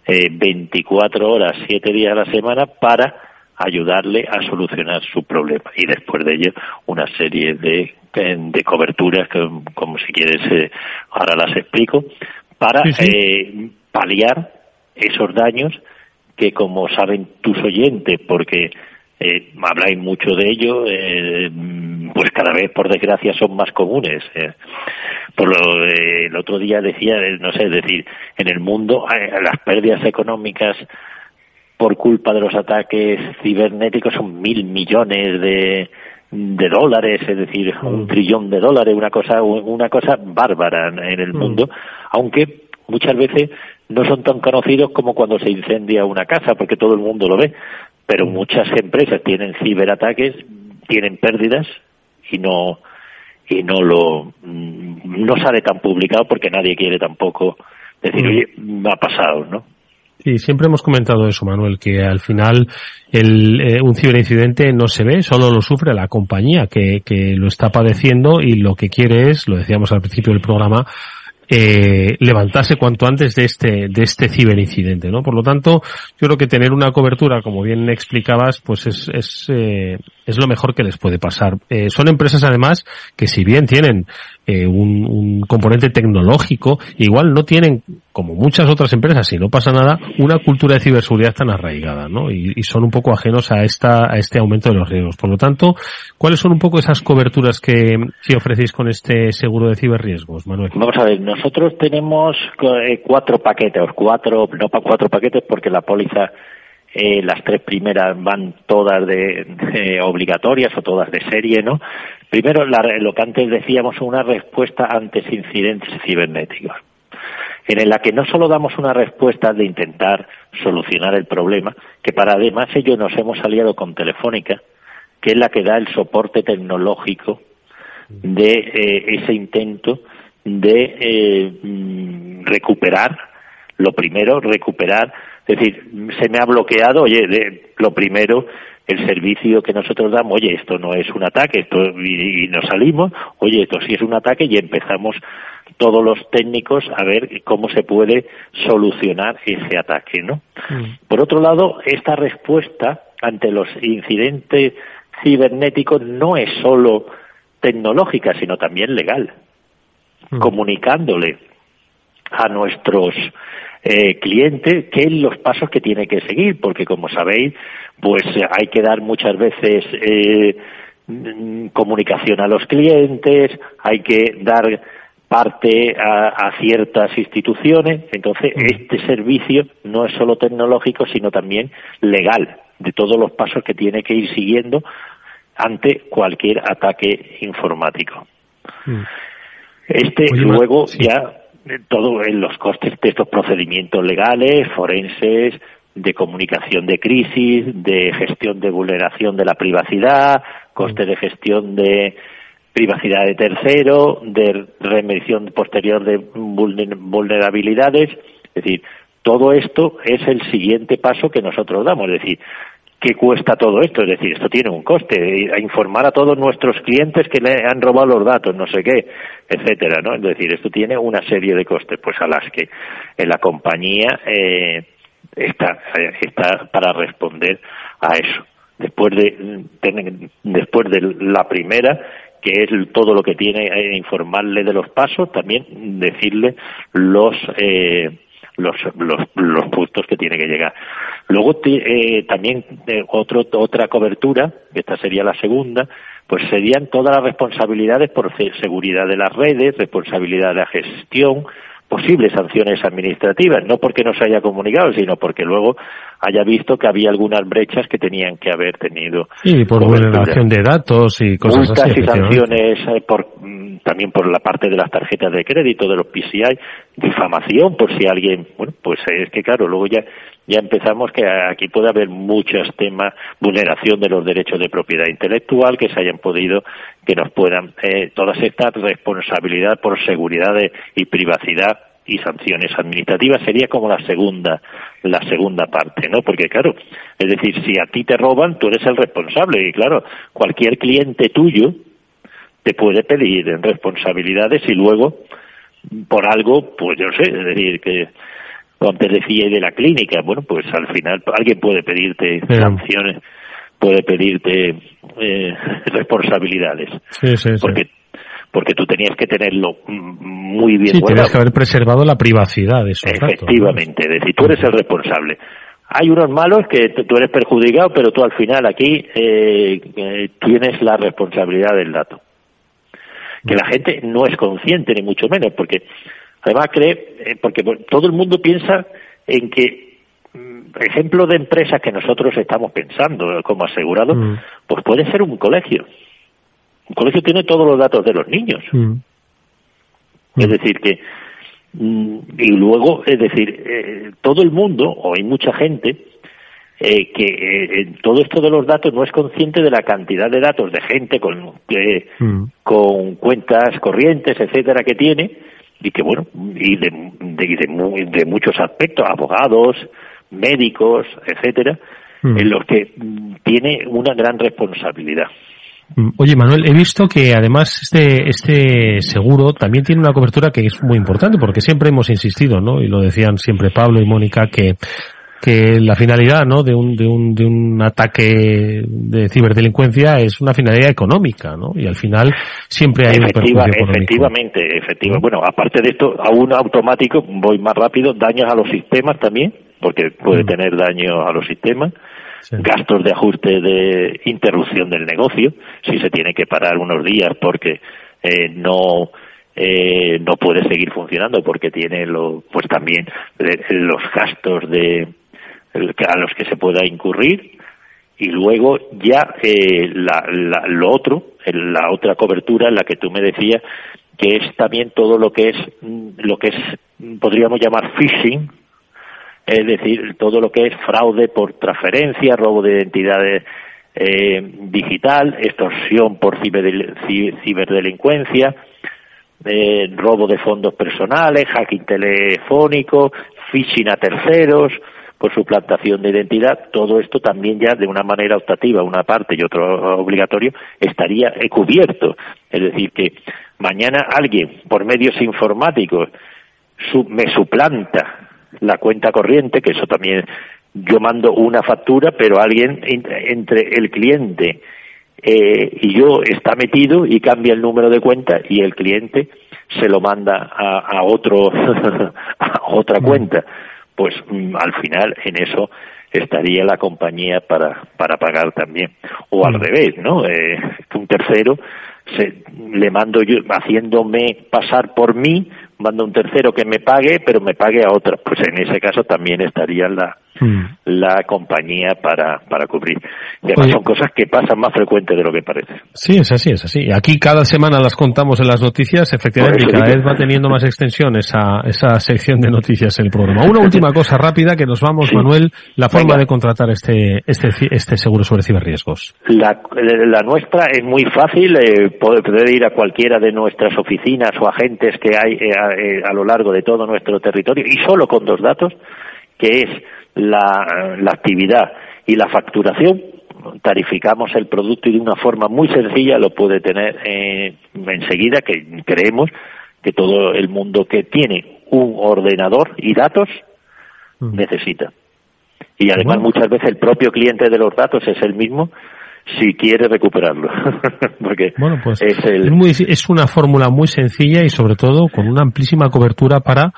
eh, 24 horas, 7 días a la semana para ayudarle a solucionar su problema. Y después de ello una serie de de coberturas, que, como si quieres, eh, ahora las explico, para Eh, paliar esos daños que, como saben tus oyentes, porque eh, habláis mucho de ello, eh, pues cada vez, por desgracia, son más comunes. Eh. Por lo, eh, el otro día decía, eh, no sé, es decir, en el mundo las pérdidas económicas por culpa de los ataques cibernéticos son mil millones de, de dólares, es decir, un trillón de dólares, una cosa, una cosa bárbara en el mundo, aunque muchas veces no son tan conocidos como cuando se incendia una casa, porque todo el mundo lo ve, pero muchas empresas tienen ciberataques, tienen pérdidas y no y no lo no sale tan publicado porque nadie quiere tampoco decir, oye, me ha pasado, ¿no? Sí, siempre hemos comentado eso, Manuel, que al final el, eh, un ciberincidente no se ve, solo lo sufre la compañía que, que lo está padeciendo y lo que quiere es, lo decíamos al principio del programa, eh, levantarse cuanto antes de este de este ciberincidente, ¿no? Por lo tanto, yo creo que tener una cobertura, como bien explicabas, pues es es, eh, es lo mejor que les puede pasar. Eh, son empresas además que si bien tienen eh, un, componente tecnológico, igual no tienen, como muchas otras empresas, si no pasa nada, una cultura de ciberseguridad tan arraigada, ¿no? Y, son un poco ajenos a esta, a este aumento de los riesgos. Por lo tanto, ¿cuáles son un poco esas coberturas que, que ofrecéis con este seguro de ciberriesgos, Manuel? Vamos a ver, nosotros tenemos eh, cuatro paquetes, cuatro, no cuatro paquetes porque la póliza eh, las tres primeras van todas de, obligatorias o todas de serie, ¿no? Primero, la, lo que antes decíamos, una respuesta ante incidentes cibernéticos, en la que no solo damos una respuesta de intentar solucionar el problema, que para además ello nos hemos aliado con Telefónica, que es la que da el soporte tecnológico de eh, ese intento de eh, mm, recuperar, lo primero, recuperar, es decir, se me ha bloqueado, oye, de, lo primero, el servicio que nosotros damos, oye, esto no es un ataque, esto y, y, nos salimos, oye, esto sí es un ataque y empezamos todos los técnicos a ver cómo se puede solucionar ese ataque, ¿no? Mm. Por otro lado, esta respuesta ante los incidentes cibernéticos no es solo tecnológica, sino también legal, mm. comunicándole a nuestros eh, clientes qué los pasos que tiene que seguir, porque como sabéis, pues hay que dar muchas veces eh, mm, comunicación a los clientes, hay que dar parte a, a, ciertas instituciones. Entonces, mm. este servicio no es solo tecnológico, sino también legal, de todos los pasos que tiene que ir siguiendo ante cualquier ataque informático. Mm. Este Oye, luego sí. ya todo en los costes de estos procedimientos legales, forenses, de comunicación de crisis, de gestión de vulneración de la privacidad, coste de gestión de privacidad de tercero, de remediación posterior de vulnerabilidades, es decir, todo esto es el siguiente paso que nosotros damos, es decir, ¿qué cuesta todo esto? Es decir, esto tiene un coste, a informar a todos nuestros clientes que le han robado los datos, no sé qué, etcétera, ¿no? Es decir, esto tiene una serie de costes, pues a las que la compañía eh, está, está para responder a eso. Después de, después de la primera, que es todo lo que tiene eh, informarle de los pasos, también decirle los eh, los, los, los puntos que tiene que llegar. Luego eh, también eh, otro, otra cobertura, esta sería la segunda, pues serían todas las responsabilidades por seguridad de las redes, responsabilidad de la gestión, posibles sanciones administrativas, no porque no se haya comunicado, sino porque luego haya visto que había algunas brechas que tenían que haber tenido. Y por vulneración de datos y cosas Multas así. y sanciones eh, por, mm, también por la parte de las tarjetas de crédito, de los PCI, difamación, por si alguien, bueno, pues es que claro, luego ya ya empezamos que aquí puede haber muchos temas, vulneración de los derechos de propiedad intelectual, que se hayan podido, que nos puedan, eh, todas estas responsabilidades por seguridad de, y privacidad y sanciones administrativas sería como la segunda la segunda parte no porque claro es decir si a ti te roban tú eres el responsable y claro cualquier cliente tuyo te puede pedir responsabilidades y luego por algo pues yo sé es decir que antes decía de la clínica, bueno, pues al final alguien puede pedirte Pero... sanciones, puede pedirte eh, [laughs] responsabilidades. Sí, sí, sí. porque tú tenías que tenerlo muy bien sí, guardado. tenías que haber preservado la privacidad de esos Efectivamente, es decir, tú eres el responsable. Hay unos malos que tú eres perjudicado, pero tú al final aquí eh, eh, tienes la responsabilidad del dato. Que la gente no es consciente, ni mucho menos, porque Además cree, eh, porque todo el mundo piensa en que mm, ejemplo de empresas que nosotros estamos pensando como asegurado, mm. pues puede ser un colegio. Un colegio tiene todos los datos de los niños. Mm. Es decir, que. Y luego, es decir, eh, todo el mundo, o hay mucha gente, eh, que eh, todo esto de los datos no es consciente de la cantidad de datos de gente con, eh, con cuentas corrientes, etcétera, que tiene, y que bueno y de, de, de, de muchos aspectos abogados médicos etcétera mm. en los que tiene una gran responsabilidad Oye Manuel, he visto que además este este seguro también tiene una cobertura que es muy importante porque siempre hemos insistido, ¿no? Y lo decían siempre Pablo y Mónica que que la finalidad ¿no? de, un, de, un, de un ataque de ciberdelincuencia es una finalidad económica, ¿no? Y al final siempre hay Efectiva, un perjuicio Efectivamente, efectivamente. Bueno, aparte de esto, aún automático, voy más rápido, daños a los sistemas también, porque puede mm. tener daño a los sistemas. Gastos de ajuste de interrupción del negocio, si se tiene que parar unos días porque eh, no eh, no puede seguir funcionando porque tiene lo, pues también eh, los gastos de a los que se pueda incurrir y luego ya eh, la, la, lo otro, la otra cobertura la que tú me decías que es también todo lo que es lo que es podríamos llamar phishing, es decir, todo lo que es fraude por transferencia, robo de identidades eh, digital, extorsión por ciberdelincuencia, eh, robo de fondos personales, hacking telefónico, phishing a terceros, por suplantación de identidad, todo esto también ya de una manera optativa, una parte y otro obligatorio, estaría cubierto. Es decir, que mañana alguien, por medios informáticos, me suplanta la cuenta corriente, que eso también yo mando una factura, pero alguien entre el cliente eh, y yo está metido y cambia el número de cuenta y el cliente se lo manda a, otro [laughs] a otra cuenta. Pues mm, al final en eso estaría la compañía para para pagar también. O al revés no eh, un tercero se, le mando yo haciéndome pasar por mí mando un tercero que me pague pero me pague a otra pues en ese caso también estaría la Mm. la compañía para, para cubrir. Y además son cosas que pasan más frecuentes de lo que parece. Sí, es así, es así. Aquí cada semana las contamos en las noticias, efectivamente, y cada vez va teniendo más extensión esa, esa sección de noticias en el programa. Una última cosa rápida que nos vamos, Manuel, la forma de contratar este, este, este seguro sobre ciberriesgos. La, la nuestra es muy fácil, eh, poder ir a cualquiera de nuestras oficinas o agentes que hay eh, eh, a lo largo de todo nuestro territorio y solo con dos datos, que es la, actividad y la facturación, tarificamos el producto y de una forma muy sencilla lo puede tener eh, enseguida, que creemos que todo el mundo que tiene un ordenador y datos mm. necesita. Y además muchas veces el propio cliente de los datos es el mismo si quiere recuperarlo. [laughs] Porque bueno, pues es, es una fórmula muy sencilla y sobre todo con una amplísima cobertura para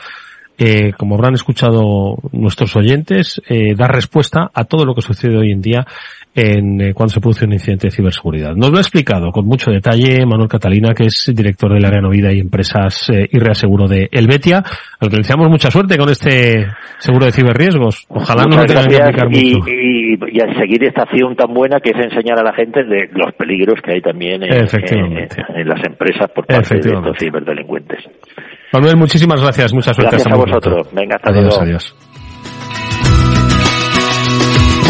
eh, como habrán escuchado nuestros oyentes, eh, dar respuesta a todo lo que sucede hoy en día en eh, cuando se produce un incidente de ciberseguridad. Nos lo ha explicado con mucho detalle Manuel Catalina, que es director del área Novida y Empresas eh, y Reaseguro de Helvetia, al que deseamos mucha suerte con este seguro de ciberriesgos. Ojalá no lo tengan que aplicar mucho. Y, y, a seguir esta acción tan buena que es enseñar a la gente de los peligros que hay también en, en las empresas por parte de estos ciberdelincuentes. Manuel, muchísimas gracias. Mucha suerte. Gracias a vosotros. Venga, hasta adiós, luego. Adiós.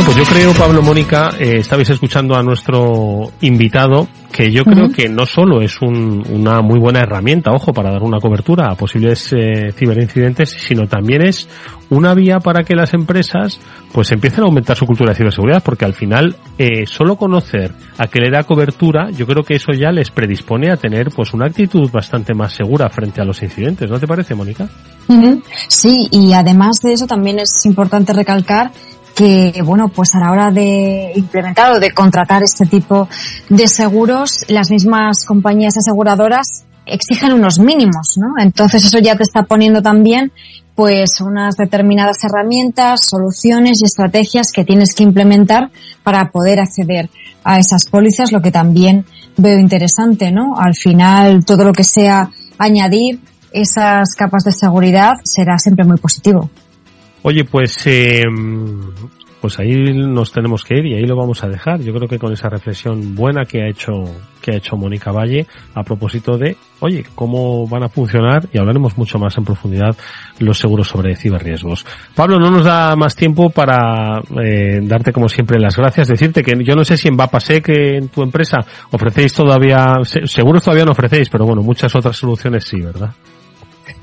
Bueno, pues yo creo, Pablo Mónica, eh, estabais escuchando a nuestro invitado, que yo creo que no solo es un, una muy buena herramienta, ojo, para dar una cobertura a posibles eh, ciberincidentes, sino también es una vía para que las empresas pues empiecen a aumentar su cultura de ciberseguridad, porque al final eh, solo conocer a que le da cobertura, yo creo que eso ya les predispone a tener pues una actitud bastante más segura frente a los incidentes, ¿no te parece, Mónica? Sí, y además de eso también es importante recalcar que, bueno, pues a la hora de implementar o de contratar este tipo de seguros, las mismas compañías aseguradoras exigen unos mínimos, ¿no? Entonces eso ya te está poniendo también pues unas determinadas herramientas, soluciones y estrategias que tienes que implementar para poder acceder a esas pólizas, lo que también veo interesante, ¿no? Al final, todo lo que sea añadir esas capas de seguridad será siempre muy positivo. Oye, pues eh, pues ahí nos tenemos que ir y ahí lo vamos a dejar. Yo creo que con esa reflexión buena que ha hecho que ha hecho Mónica Valle a propósito de, oye, cómo van a funcionar y hablaremos mucho más en profundidad los seguros sobre ciberriesgos. Pablo, no nos da más tiempo para eh, darte como siempre las gracias, decirte que yo no sé si en Bapasec que en tu empresa ofrecéis todavía, seguros todavía no ofrecéis, pero bueno, muchas otras soluciones sí, ¿verdad?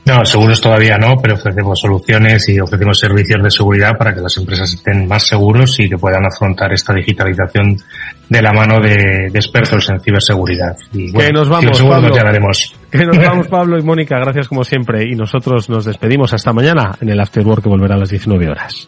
No, seguros todavía no, pero ofrecemos soluciones y ofrecemos servicios de seguridad para que las empresas estén más seguros y que puedan afrontar esta digitalización de la mano de, expertos en ciberseguridad. Y que nos vamos, Pablo. Que nos vamos, [laughs] Pablo y Mónica. Gracias como siempre. Y nosotros nos despedimos hasta mañana en el Afterwork que volverá a las 19 horas.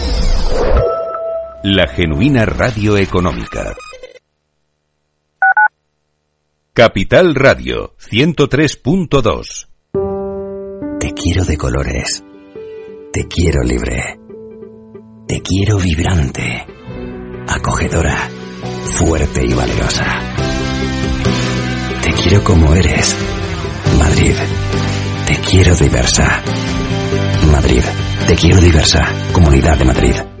la genuina radio económica. Capital Radio 103.2 Te quiero de colores. Te quiero libre. Te quiero vibrante, acogedora, fuerte y valerosa. Te quiero como eres. Madrid. Te quiero diversa. Madrid. Te quiero diversa. Comunidad de Madrid.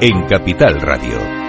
en Capital Radio.